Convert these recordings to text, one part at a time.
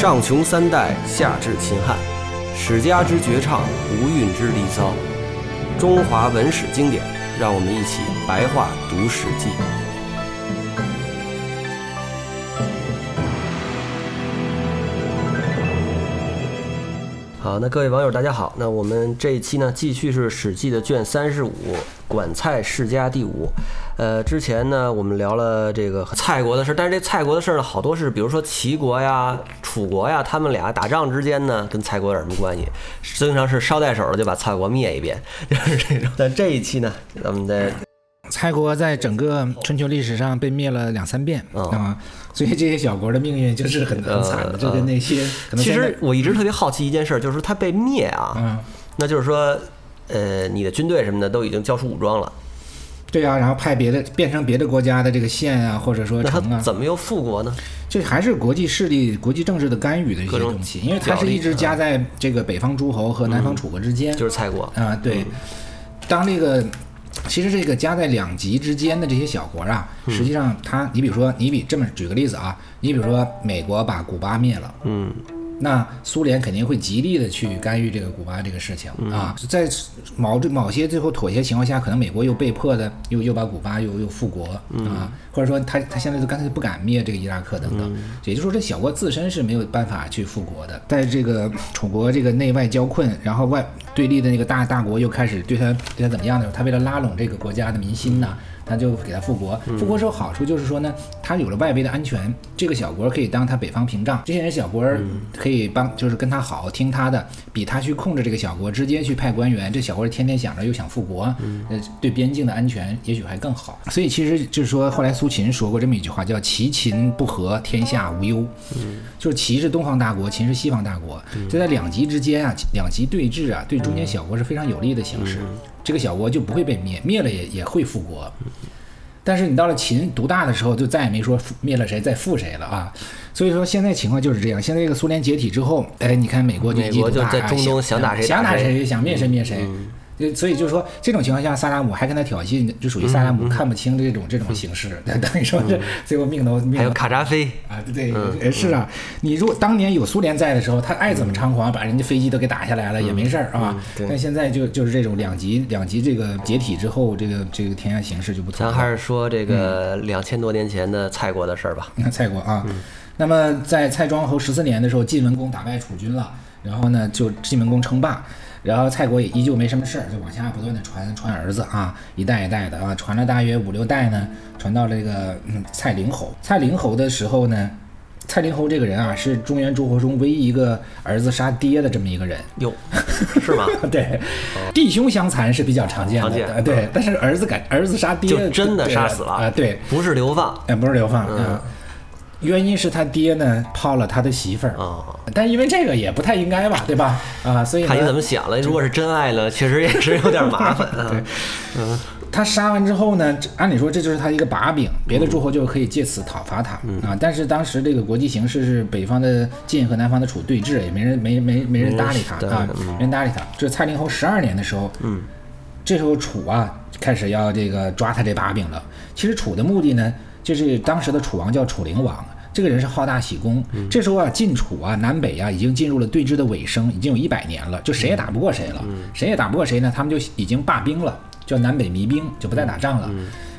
上穷三代，下至秦汉，史家之绝唱，无韵之离骚，中华文史经典，让我们一起白话读《史记》。好，那各位网友大家好，那我们这一期呢，继续是《史记》的卷三十五《管蔡世家》第五。呃，之前呢，我们聊了这个蔡国的事儿，但是这蔡国的事儿呢，好多是比如说齐国呀、楚国呀，他们俩打仗之间呢，跟蔡国有什么关系？经常是捎带手的就把蔡国灭一遍，就是这种。但这一期呢，咱们在蔡国在整个春秋历史上被灭了两三遍哦啊，所以这些小国的命运就是很很惨的，就跟那些其实我一直特别好奇一件事儿，就是说他被灭啊，嗯，那就是说，呃，你的军队什么的都已经交出武装了，对啊，然后派别的变成别的国家的这个县啊，或者说城啊，怎么又复国呢？这还是国际势力、国际政治的干预的一些东西，因为它是一直夹在这个北方诸侯和南方楚国之间。就是蔡国，啊，对，当这个。其实这个夹在两极之间的这些小国啊，嗯。实际上它，你比如说，你比这么举个例子啊，你比如说美国把古巴灭了，嗯，那苏联肯定会极力的去干预这个古巴这个事情啊，在某某些最后妥协情况下，可能美国又被迫的又又把古巴又又复国啊，或者说他他现在就干脆不敢灭这个伊拉克等等，也就是说这小国自身是没有办法去复国的，在这个楚国这个内外交困，然后外对立的那个大大国又开始对他对他怎么样的时候，他为了拉拢这个国家的民心呐。他就给他复国，复国之后好处就是说呢，他有了外围的安全，这个小国可以当他北方屏障，这些人小国可以帮，就是跟他好，听他的，比他去控制这个小国，直接去派官员，这小国天天想着又想复国，呃，对边境的安全也许还更好。所以其实就是说，后来苏秦说过这么一句话，叫“齐秦不和，天下无忧”，就是齐是东方大国，秦是西方大国，就在两极之间啊，两极对峙啊，对中间小国是非常有利的形势，这个小国就不会被灭，灭了也也会复国。但是你到了秦独大的时候，就再也没说灭了谁再复谁了啊。所以说现在情况就是这样。现在这个苏联解体之后，哎，你看美国就美国就在中东想打谁想灭谁灭谁。就所以就是说，这种情况下，萨达姆还跟他挑衅，就属于萨达嗯姆看不清这种这种形势，等于说是最后命都命还有都卡扎菲，啊，对是啊，你如果当年有苏联在的时候，他爱怎么猖狂，把人家飞机都给打下来了也没事儿啊。对。但现在就就是这种两极两极这个解体之后，这个这个天下形势就不同了。咱还是说这个两千多年前的蔡国的事儿吧。你 看蔡国啊，那么在蔡庄侯十四年的时候，晋文公打败楚军了，然后呢就晋文公称霸，然后蔡国也依旧没什么事儿，就往下不断的传传儿子啊，一代一代的啊，传了大约五六代呢，传到了这个嗯蔡灵侯。蔡灵侯的时候呢。蔡灵侯这个人啊，是中原诸侯中唯一一个儿子杀爹的这么一个人。哟，是吗？对，弟兄相残是比较常见的，常见呃对。但是儿子敢儿子杀爹，就真的杀死了啊？对，不是流放哎，不是流放嗯啊。原因是他爹呢泡了他的媳妇儿，啊。但因为这个也不太应该吧，对吧？啊，所以呢看你怎么想了。如果是真爱了，确实也是有点麻烦啊。对，嗯他杀完之后呢，按理说这就是他一个把柄，别的诸侯就可以借此讨伐他、啊。但是当时这个国际形势是北方的晋和南方的楚对峙，也没人没没没人搭理他啊，没人搭理他。这是蔡灵侯十二年的时候，嗯，这时候楚啊开始要这个抓他这把柄了。其实楚的目的呢，就是当时的楚王叫楚灵王。这个人是好大喜功，这时候啊，晋楚啊，南北啊，已经进入了对峙的尾声，已经有一百年了，就谁也打不过谁了，谁也打不过谁呢？他们就已经罢兵了，叫南北弭兵，就不再打仗了。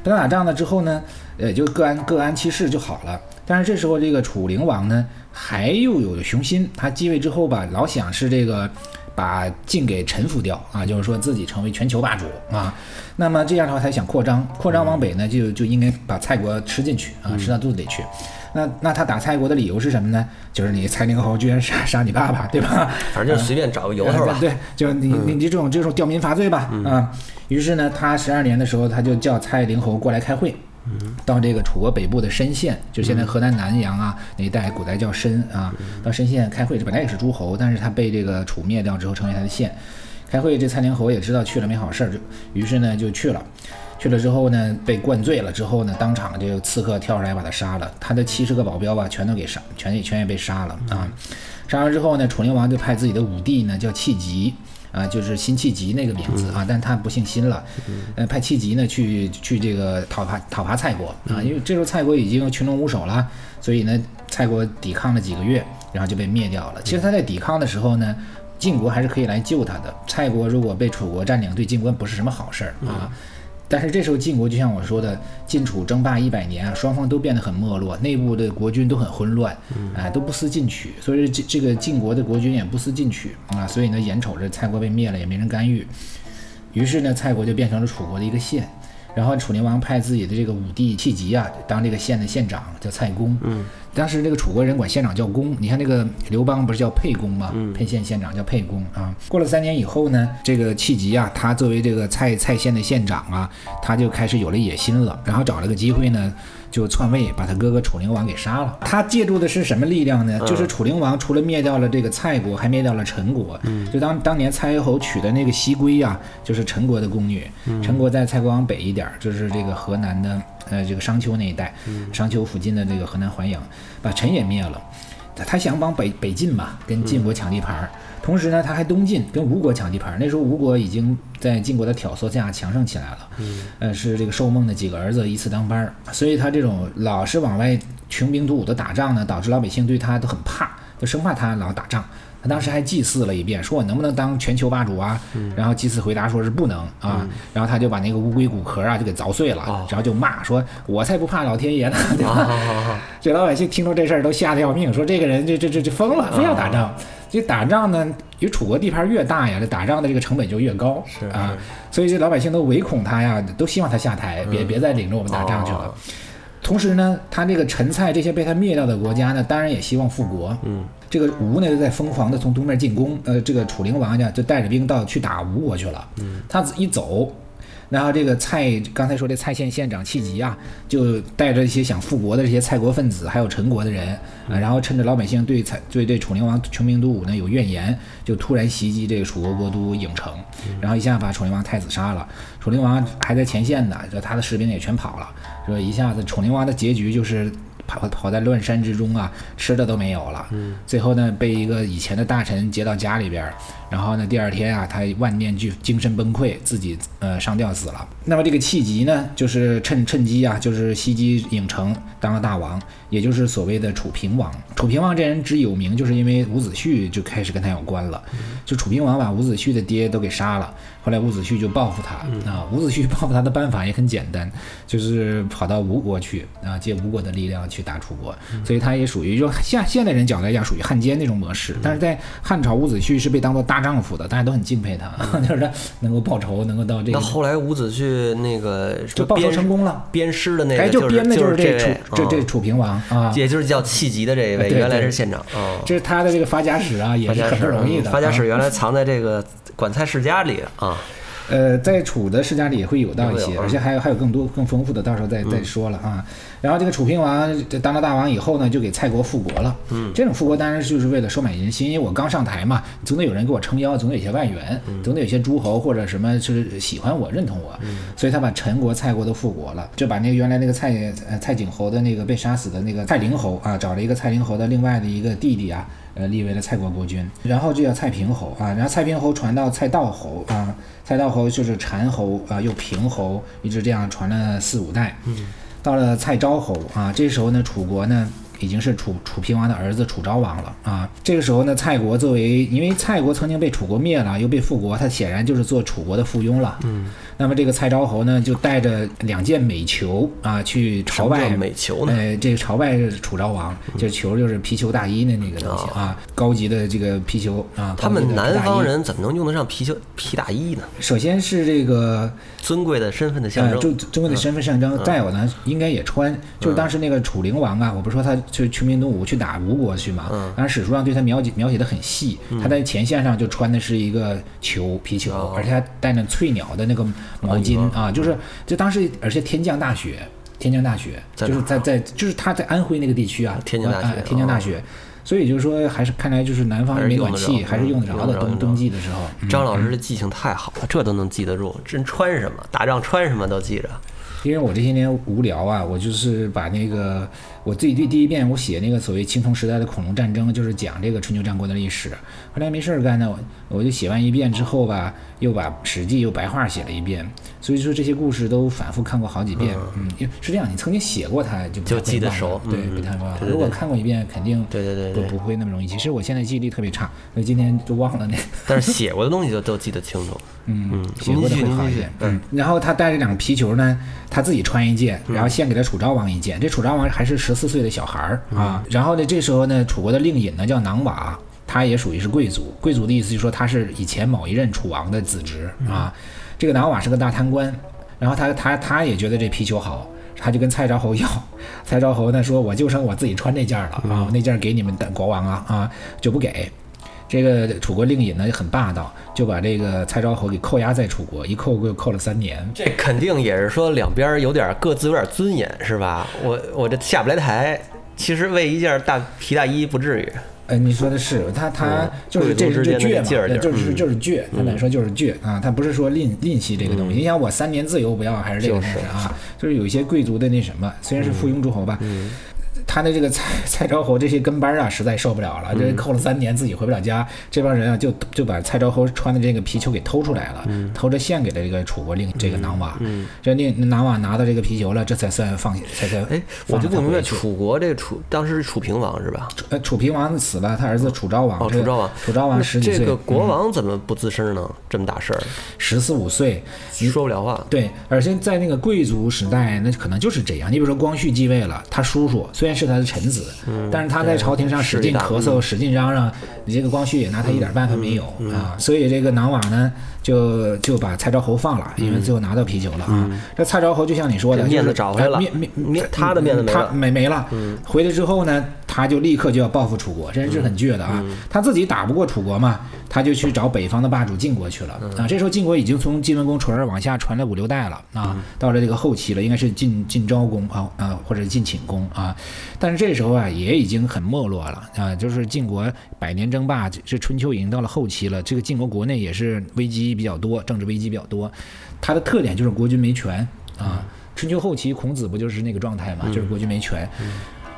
不再打仗了之后呢，呃，就各安各安其事就好了。但是这时候这个楚灵王呢，还又有雄心，他继位之后吧，老想是这个。把晋给臣服掉啊，就是说自己成为全球霸主啊。那么这样的话，他想扩张，扩张往北呢，就就应该把蔡国吃进去啊，吃到肚子里去。那那他打蔡国的理由是什么呢？就是你蔡灵侯居然杀杀你爸爸，对吧？反正就随便找个由头吧。对，就是你你你这种这种吊民伐罪吧啊。于是呢，他十二年的时候，他就叫蔡灵侯过来开会。到这个楚国北部的申县，就现在河南南阳啊那一带，古代叫申啊，到申县开会。这本来也是诸侯，但是他被这个楚灭掉之后，成为他的县。开会，这蔡灵侯也知道去了没好事儿，就于是呢就去了。去了之后呢，被灌醉了之后呢，当场这个刺客跳出来把他杀了。他的七十个保镖吧，全都给杀，全也全也被杀了啊。杀完之后呢，楚灵王就派自己的武帝呢叫戚吉。啊，就是辛弃疾那个名字啊，但他不姓辛了，呃，派弃疾呢去去这个讨伐讨伐蔡国啊，因为这时候蔡国已经群龙无首了，所以呢，蔡国抵抗了几个月，然后就被灭掉了。其实他在抵抗的时候呢，晋国还是可以来救他的。蔡国如果被楚国占领，对晋国不是什么好事儿啊。但是这时候晋国就像我说的，晋楚争霸一百年啊，双方都变得很没落，内部的国君都很混乱，啊，都不思进取，所以这这个晋国的国君也不思进取啊，所以呢，眼瞅着蔡国被灭了，也没人干预，于是呢，蔡国就变成了楚国的一个县。然后楚灵王派自己的这个武帝弃疾啊，当这个县的县长，叫蔡公。嗯，当时这个楚国人管县长叫公。你看那个刘邦不是叫沛公吗？沛县县长叫沛公啊。过了三年以后呢，这个弃疾啊，他作为这个蔡蔡县的县长啊，他就开始有了野心了，然后找了个机会呢。就篡位，把他哥哥楚灵王给杀了。他借助的是什么力量呢？就是楚灵王除了灭掉了这个蔡国，还灭掉了陈国。就当当年蔡侯娶的那个西归呀，就是陈国的宫女。陈国在蔡国往北一点，就是这个河南的呃这个商丘那一带，商丘附近的这个河南淮阳，把陈也灭了。他想往北北进嘛，跟晋国抢地盘儿。同时呢，他还东进，跟吴国抢地盘儿。那时候吴国已经在晋国的挑唆下强盛起来了。嗯，呃，是这个寿梦的几个儿子一次当班儿，所以他这种老是往外穷兵黩武的打仗呢，导致老百姓对他都很怕，就生怕他老打仗。他当时还祭祀了一遍，说我能不能当全球霸主啊？然后祭祀回答说是不能啊。然后他就把那个乌龟骨壳啊就给凿碎了，然后就骂说：“我才不怕老天爷呢！”对吧？这老百姓听说这事儿都吓得要命，说这个人这这这这疯了，非要打仗。这打仗呢，因为楚国地盘越大呀，这打仗的这个成本就越高是啊。所以这老百姓都唯恐他呀，都希望他下台，别别再领着我们打仗去了。同时呢，他这个陈蔡这些被他灭掉的国家呢，当然也希望复国。嗯，这个吴呢就在疯狂的从东面进攻，呃，这个楚灵王呢就带着兵到去打吴国去了。嗯，他一走。然后这个蔡刚才说这蔡县县长戚吉啊，就带着一些想复国的这些蔡国分子，还有陈国的人啊，然后趁着老百姓对蔡对对楚灵王穷兵黩武呢有怨言，就突然袭击这个楚国国都郢城，然后一下把楚灵王太子杀了。楚灵王还在前线呢，就他的士兵也全跑了，说一下子楚灵王的结局就是。跑跑在乱山之中啊，吃的都没有了。嗯，最后呢，被一个以前的大臣接到家里边，然后呢，第二天啊，他万念俱精神崩溃，自己呃上吊死了。那么这个契吉呢，就是趁趁机啊，就是袭击郢城，当了大王，也就是所谓的楚平王。楚平王这人之有名，就是因为伍子胥就开始跟他有关了。就楚平王把伍子胥的爹都给杀了。后来伍子胥就报复他啊，伍子胥报复他的办法也很简单，就是跑到吴国去啊，借吴国的力量去打楚国，所以他也属于就现现代人讲来讲属于汉奸那种模式。但是在汉朝，伍子胥是被当做大丈夫的，大家都很敬佩他，就是他能够报仇，能够到这个。那后来伍子胥那个就报仇成功了，鞭尸的那个，哎，就鞭的就是这楚这这楚平王啊，也就是叫气急的这一位，原来是县长，这是他的这个发家史啊，也是很不容易的。发家史原来藏在这个管蔡世家里啊。呃，在楚的世家里也会有到一些，而且还有还有更多更丰富的，到时候再再说了啊。然后这个楚平王当了大王以后呢，就给蔡国复国了。嗯，这种复国当然就是为了收买人心，因为我刚上台嘛，总得有人给我撑腰，总得有些外援，总得有些诸侯或者什么就是喜欢我、认同我。所以他把陈国、蔡国都复国了，就把那个原来那个蔡呃蔡景侯的那个被杀死的那个蔡灵侯啊，找了一个蔡灵侯的另外的一个弟弟啊。呃，立为了蔡国国君，然后就叫蔡平侯啊，然后蔡平侯传到蔡道侯啊，蔡道侯就是禅侯啊，又平侯，一直这样传了四五代，嗯，到了蔡昭侯啊，这时候呢，楚国呢。已经是楚楚平王的儿子楚昭王了啊！这个时候呢，蔡国作为因为蔡国曾经被楚国灭了，又被复国，他显然就是做楚国的附庸了。嗯，那么这个蔡昭侯呢，就带着两件美裘啊去朝拜美裘呢？呃，这个朝拜楚昭王，这裘就是皮裘大衣的那个东西啊，高级的这个皮裘啊。他们南方人怎么能用得上皮裘皮大衣呢？首先是这个尊贵的身份的象征，就尊贵的身份象征。再有呢，应该也穿，就是当时那个楚灵王啊，我不是说他。去穷民黩武去打吴国去嘛，当时史书上对他描写描写的很细，他在前线上就穿的是一个裘皮裘，而且还带着翠鸟的那个毛巾啊，就是就当时而且天降大雪，天降大雪，就是在在就是他在安徽那个地区啊，天降大雪，天降大雪，所以就是说还是看来就是南方没暖气，还是用得着的冬冬季的时候。张老师的记性太好了，这都能记得住，真穿什么打仗穿什么都记着。因为我这些年无聊啊，我就是把那个我自己第第一遍我写那个所谓青铜时代的恐龙战争，就是讲这个春秋战国的历史。后来没事儿干呢，我我就写完一遍之后吧，又把《史记》又白话写了一遍。所以说这些故事都反复看过好几遍。嗯，因为是这样，你曾经写过它就不就太会忘了记得熟对，嗯不太如果看过一遍，肯定对对对对不不会那么容易。其实我现在记忆力特别差，所以今天就忘了那。但是写过的东西就都记得清楚。嗯嗯写过的会好一点。嗯，然后他带着两个皮球呢，他自己穿一件，嗯然后献给了楚昭王一件。这楚昭王还是十四岁的小孩儿嗯啊。然后呢，这时候呢，楚国的令尹呢叫囊瓦，他也属于是贵族。贵族的意思就是说他是以前某一任楚王的子侄嗯啊。这个囊瓦是个大贪官，然后他他他也觉得这皮球好。他就跟蔡昭侯要，蔡昭侯呢说我就剩我自己穿这件儿了嗯啊，那件儿给你们的国王啊啊就不给，这个楚国令尹呢很霸道，就把这个蔡昭侯给扣押在楚国，一扣就扣了三年。这肯定也是说两边有点各自有点尊严，是吧？我我这下不来台，其实为一件大皮大衣不至于。呃，你说的是他，他嗯就是这是这倔嘛，就是嗯就是倔，简单说就是倔啊，他不是说吝吝惜这个东西。你想我三年自由不要，还是这个东西啊？就是有一些贵族的那什么，虽然是附庸诸侯吧。他的这个蔡蔡昭侯这些跟班啊，实在受不了了，这扣了三年自己回不了家，这帮人啊就就把蔡昭侯穿的这个皮球给偷出来了，偷着献给了这个楚国令这个囊瓦。这令囊瓦拿到这个皮球了，这才算放才才哎，我放就不明白，楚国这个楚当时是楚平王是吧？呃，楚平王死了，他儿子楚昭王。哦，楚昭王，楚昭王十几岁，这个国嗯王怎么不吱声呢？这么大事儿，十四五岁，说不了话。对，而且在那个贵族时代，那可能就是这样。你比如说光绪继位了，他叔叔虽然是他的臣子，但是他在朝廷上使劲咳嗽、使劲嚷嚷，你这个光绪也拿他一点办法没有啊。所以这个囊瓦呢，就就把蔡昭侯放了，因为最后拿到皮球了啊。这蔡昭侯就像你说的，面子找回来了呃面面面他的面子没他了没没了。回来之后呢，他就立刻就要报复楚国，这人是很倔的啊。他自己打不过楚国嘛，他就去找北方的霸主晋国去了啊。这时候晋国已经从晋文公传儿往下传了五六代了啊，到了这个后期了，应该是晋晋昭公啊啊，或者是晋顷公啊。但是这时候啊，也已经很没落了啊，就是晋国百年争霸，这春秋已经到了后期了，这个晋国国内也是危机比较多，政治危机比较多，它的特点就是国君没权啊。春秋后期，孔子不就是那个状态嘛，就是国君没权。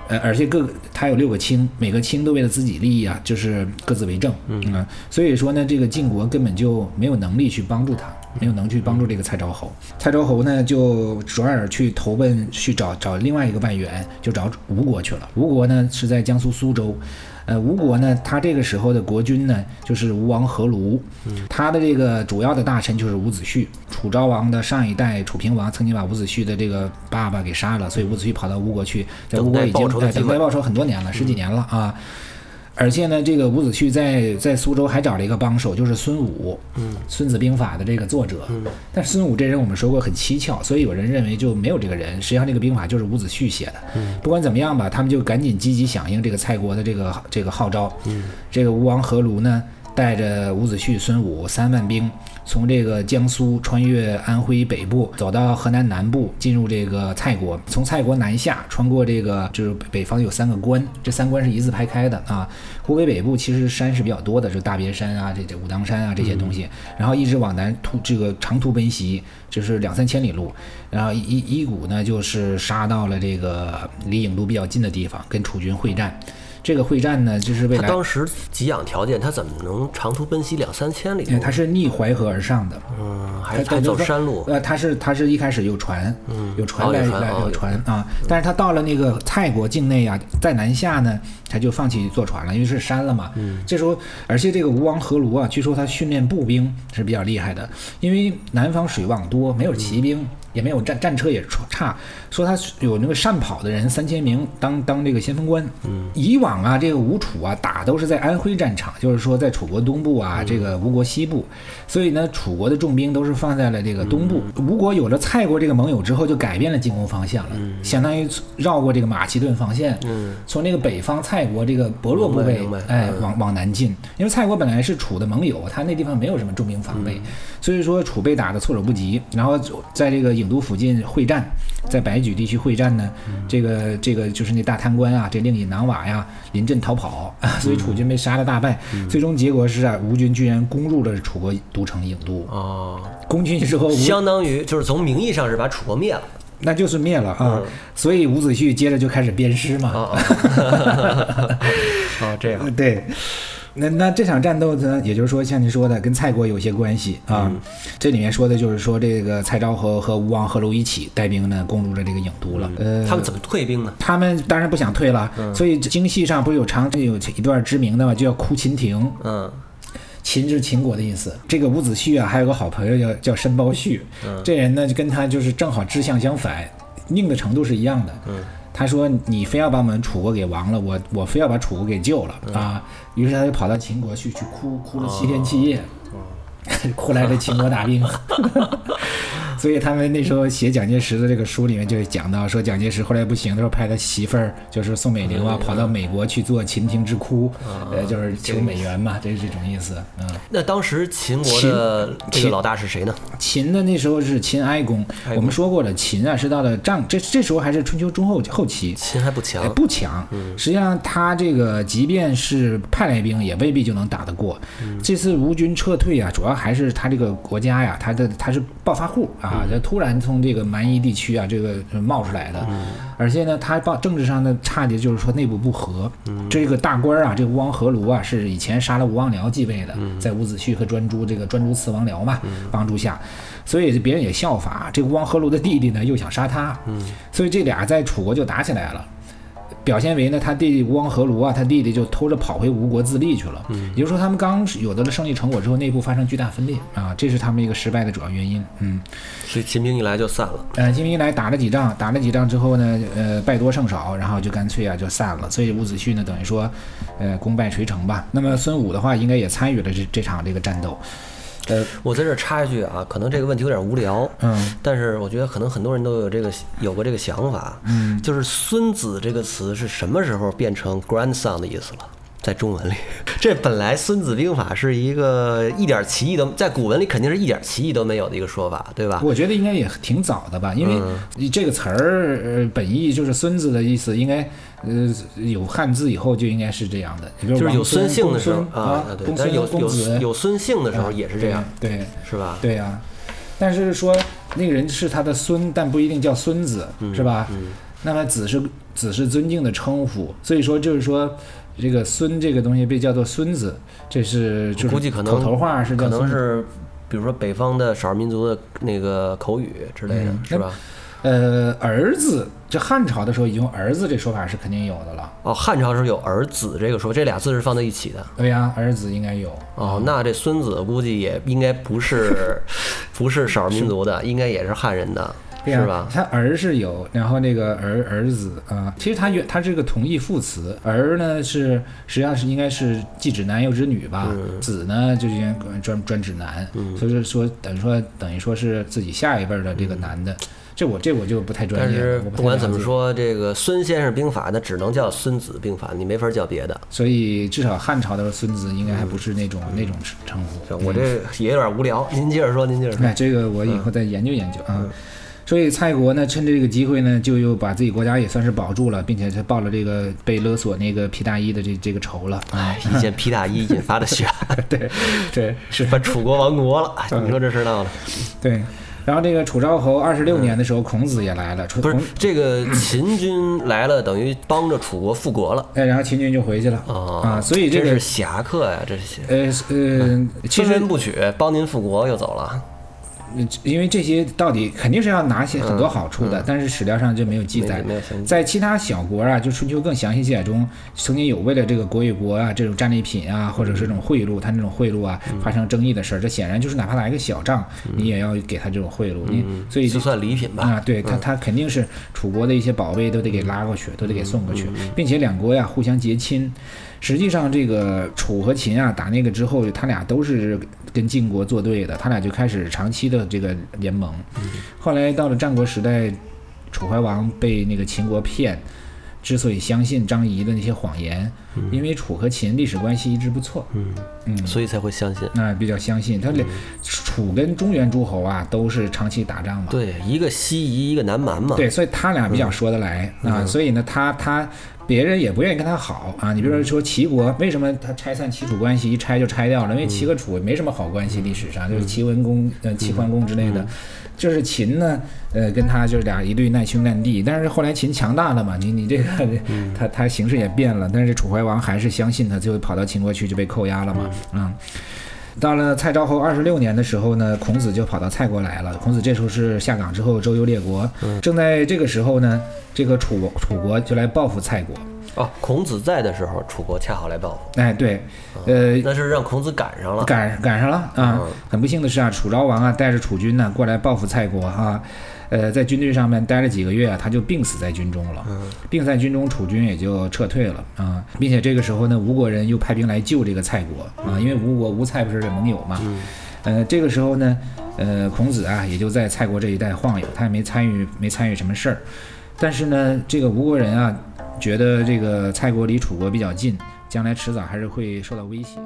呃，而且各他有六个卿，每个卿都为了自己利益啊，就是各自为政，嗯、啊，所以说呢，这个晋国根本就没有能力去帮助他，没有能去帮助这个蔡昭侯。蔡昭侯呢，就转而去投奔去找找另外一个外援，就找吴国去了。吴国呢是在江苏苏州。呃，吴国呢，他这个时候的国君呢，就是吴王阖庐，他的这个主要的大臣就是伍子胥。楚昭王的上一代楚平王曾经把伍子胥的这个爸爸给杀了，所以伍子胥跑到吴国去，在吴国已经等待报仇很多年了，十几年了啊。而且呢，这个伍子胥在在苏州还找了一个帮手，就是孙武，嗯，《孙子兵法》的这个作者。但是孙武这人我们说过很蹊跷，所以有人认为就没有这个人。实际上这个兵法就是伍子胥写的。不管怎么样吧，他们就赶紧积极响应这个蔡国的这个这个号召。这个吴王阖庐呢，带着伍子胥、孙武三万兵，从这个江苏穿越安徽北部，走到河南南部，进入这个蔡国。从蔡国南下，穿过这个就是北方有三个关，这三关是一字排开的啊。湖北北部其实山是比较多的，就大别山啊，这这武当山啊这些东西，然后一直往南突这个长途奔袭，就是两三千里路。然后一一股呢，就是杀到了这个离郢都比较近的地方，跟楚军会战。这个会战呢，就是未来他当时给养条件，他怎么能长途奔袭两三千里他是逆淮河而上的，嗯，还是说走山路。呃，他是他是一开始有船，有船来哦有船来有船啊，但是他到了那个蔡国境内啊，在南下呢，他就放弃坐船了，因为是山了嘛。嗯这时候，而且这个吴王阖庐啊，据说他训练步兵是比较厉害的，因为南方水网多，没有骑兵。也没有战战车也差，说他有那个善跑的人三千名当当这个先锋官。嗯，以往啊，这个吴楚啊打都是在安徽战场，就是说在楚国东部啊，这个吴国西部，所以呢，楚国的重兵都是放在了这个东部。吴国有了蔡国这个盟友之后，就改变了进攻方向了，相当于绕过这个马其顿防线，嗯，从那个北方蔡国这个薄弱部位哎，嗯。往往南进。因为蔡国本来是楚的盟友，他那地方没有什么重兵防备，所以说楚被打的措手不及。然后在这个郢都附近会战，在白举地区会战呢，这个这个就是那大贪官啊，这令尹囊瓦呀，临阵逃跑，所以楚军被杀了大败。最终结果是啊，吴军居然攻入了楚国都城郢都。哦，攻进去之后，相当于就是从名义上是把楚国灭了。那就是灭了啊。嗯所以伍子胥接着就开始鞭尸嘛。哦 这样。呃 对，那那这场战斗呢，也就是说像您说的，跟蔡国有些关系啊。这里面说的就是说，这个蔡昭和和吴王阖庐一起带兵呢，攻入了这个郢都了。呃，他们怎么退兵呢？他们当然不想退了，所以京戏上不是有长有一段知名的嘛，就叫哭秦庭。嗯，秦是秦国的意思。这个伍子胥啊，还有个好朋友叫叫申包胥，嗯这人呢就跟他就是正好志向相反，硬的程度是一样的。嗯。他说：“你非要把我们楚国给亡了，我我非要把楚国给救了啊！”于是他就跑到秦国去，去哭哭了七天七夜，哭来的秦国大兵。所以他们那时候写蒋介石的这个书里面就讲到，说蒋介石后来不行的时候，派他媳妇儿就是宋美龄啊，跑到美国去做《秦庭之哭》，呃，就是求美元嘛，这是这种意思。嗯，那当时秦国的这个老大是谁呢？秦的那时候是秦哀公。我们说过了，秦啊是到了战这这时候还是春秋中后后期，秦还不强，不强。实际上他这个即便是派来兵，也未必就能打得过。这次吴军撤退啊，主要还是他这个国家呀，他的他是暴发户啊。突然从这个蛮夷地区啊，这个冒出来的，而且呢，他报政治上的差的就是说内部不和。这个大官啊，这个吴王阖庐啊，是以前杀了吴王僚继位的，在伍子胥和专诸这个专诸刺王僚嘛帮助下，所以别人也效法。这个吴王阖庐的弟弟呢，又想杀他，所以这俩在楚国就打起来了。表现为呢，他弟弟吴王阖庐啊，他弟弟就偷着跑回吴国自立去了。嗯，也就是说，他们刚有得了胜利成果之后，内部发生巨大分裂啊，这是他们一个失败的主要原因。嗯，所以秦兵一来就散了。呃，秦兵一来打了几仗，打了几仗之后呢，呃，败多胜少，然后就干脆啊就散了。所以伍子胥呢，等于说，呃，功败垂成吧。那么孙武的话，应该也参与了这这场这个战斗。呃，我在这插一句啊，可能这个问题有点无聊，嗯，但是我觉得可能很多人都有这个有过这个想法，嗯，就是“孙子”这个词是什么时候变成 grandson 的意思了？在中文里，这本来《孙子兵法》是一个一点歧义都在古文里肯定是一点歧义都没有的一个说法，对吧？我觉得应该也挺早的吧，因为你这个词儿呃本意就是孙子的意思，应该呃有汉字以后就应该是这样的，就是有孙姓的时候啊，对，有有有孙姓的时候也是这样，对，是吧？对呀，但是说那个人是他的孙，但不一定叫孙子，是吧？那么子是子是尊敬的称呼，所以说就是说。这个“孙”这个东西被叫做“孙子”，这是估计可能口头话是可能是，比如说北方的少数民族的那个口语之类的，是吧？呃，儿子，这汉朝的时候已经“儿子”这说法是肯定有的了。哦，汉朝时候有“儿子”这个说，这俩字是放在一起的。对呀，儿子应该有。哦，那这孙子估计也应该不是，不是少数民族的，应该也是汉人的。是吧？他儿是有，然后那个儿儿子啊，其实他原他是个同义副词，儿呢是实际上是应该是既指男又指女吧，子呢就应该专专指男，所以说等于说等于说是自己下一辈的这个男的，这我这我就不太专业。但是不管怎么说，这个孙先生兵法那只能叫孙子兵法，你没法叫别的。所以至少汉朝的孙子应该还不是那种那种称呼。我这也有点无聊，您接着说，您接着说。哎，这个我以后再研究研究啊。所以蔡国呢，趁着这个机会呢，就又把自己国家也算是保住了，并且他报了这个被勒索那个皮大衣的这这个仇了。哎，一件皮大衣引发的血案，对对，是把楚国亡国了。你说这事闹的。对，然后这个楚昭侯二十六年的时候，孔子也来了。不是这个秦军来了，等于帮着楚国复国了。哎，然后秦军就回去了。啊，所以这是侠客呀，这是。呃呃，其实不取，帮您复国又走了。因为这些到底肯定是要拿些很多好处的，但是史料上就没有记载。在其他小国啊，就春秋更详细记载中，曾经有为了这个国与国啊这种战利品啊，或者是这种贿赂，他那种贿赂啊发生争议的事儿，这显然就是哪怕打一个小仗，你也要给他这种贿赂。你所以就算礼品吧。啊，对他他肯定是楚国的一些宝贝都得给拉过去，都得给送过去，并且两国呀互相结亲。实际上，这个楚和秦啊打那个之后，他俩都是跟晋国作对的，他俩就开始长期的这个联盟。后来到了战国时代，楚怀王被那个秦国骗，之所以相信张仪的那些谎言，因为楚和秦历史关系一直不错，嗯嗯，所以才会相信。那比较相信他俩，楚跟中原诸侯啊都是长期打仗嘛。对，一个西夷，一个南蛮嘛。对，所以他俩比较说得来啊。所以呢，他他。别人也不愿意跟他好啊！你比如说说齐国，为什么他拆散齐楚关系，一拆就拆掉了？因为齐和楚没什么好关系，历史上就是齐文公、呃齐桓公之类的。就是秦呢，呃，跟他就是俩一对难兄难弟。但是后来秦强大了嘛，你你这个他他形势也变了。但是楚怀怀王还是相信他，最后跑到秦国去就被扣押了嘛。嗯，到了蔡昭侯二十六年的时候呢，孔子就跑到蔡国来了。孔子这时候是下岗之后周游列国，正在这个时候呢，这个楚楚国就来报复蔡国。哦，孔子在的时候，楚国恰好来报复。哎，对，呃，那是让孔子赶上了。赶赶上了啊！很不幸的是啊，楚昭王啊带着楚军呢过来报复蔡国哈。呃，在军队上面待了几个月啊，他就病死在军中了。病在军中，楚军也就撤退了啊，并且这个时候呢，吴国人又派兵来救这个蔡国啊，因为吴国吴蔡不是盟友嘛。呃，这个时候呢，呃，孔子啊也就在蔡国这一带晃悠，他也没参与没参与什么事儿。但是呢，这个吴国人啊，觉得这个蔡国离楚国比较近，将来迟早还是会受到威胁。